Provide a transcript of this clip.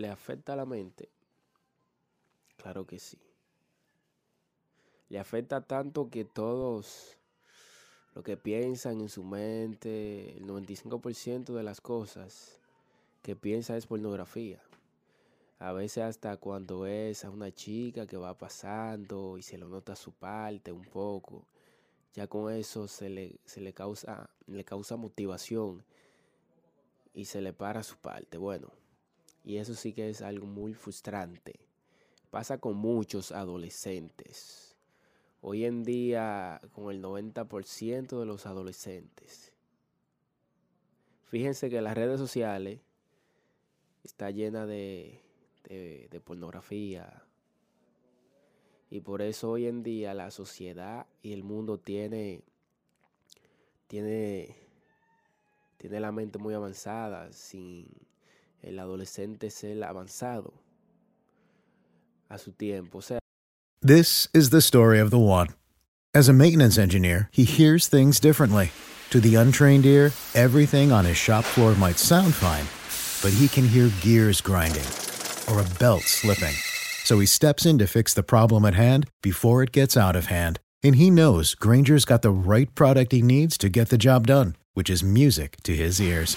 ¿Le afecta a la mente? Claro que sí. Le afecta tanto que todos lo que piensan en su mente, el 95% de las cosas que piensa es pornografía. A veces hasta cuando es a una chica que va pasando y se lo nota su parte un poco, ya con eso se le, se le, causa, le causa motivación y se le para su parte. Bueno, y eso sí que es algo muy frustrante. Pasa con muchos adolescentes. Hoy en día, con el 90% de los adolescentes. Fíjense que las redes sociales está llena de, de, pornografía. Y por eso hoy en día la sociedad y el mundo tiene, tiene, tiene la mente muy avanzada sin el adolescente ser avanzado a su tiempo. O sea, This is the story of the one. As a maintenance engineer, he hears things differently. To the untrained ear, everything on his shop floor might sound fine, but he can hear gears grinding or a belt slipping. So he steps in to fix the problem at hand before it gets out of hand. And he knows Grainger's got the right product he needs to get the job done, which is music to his ears.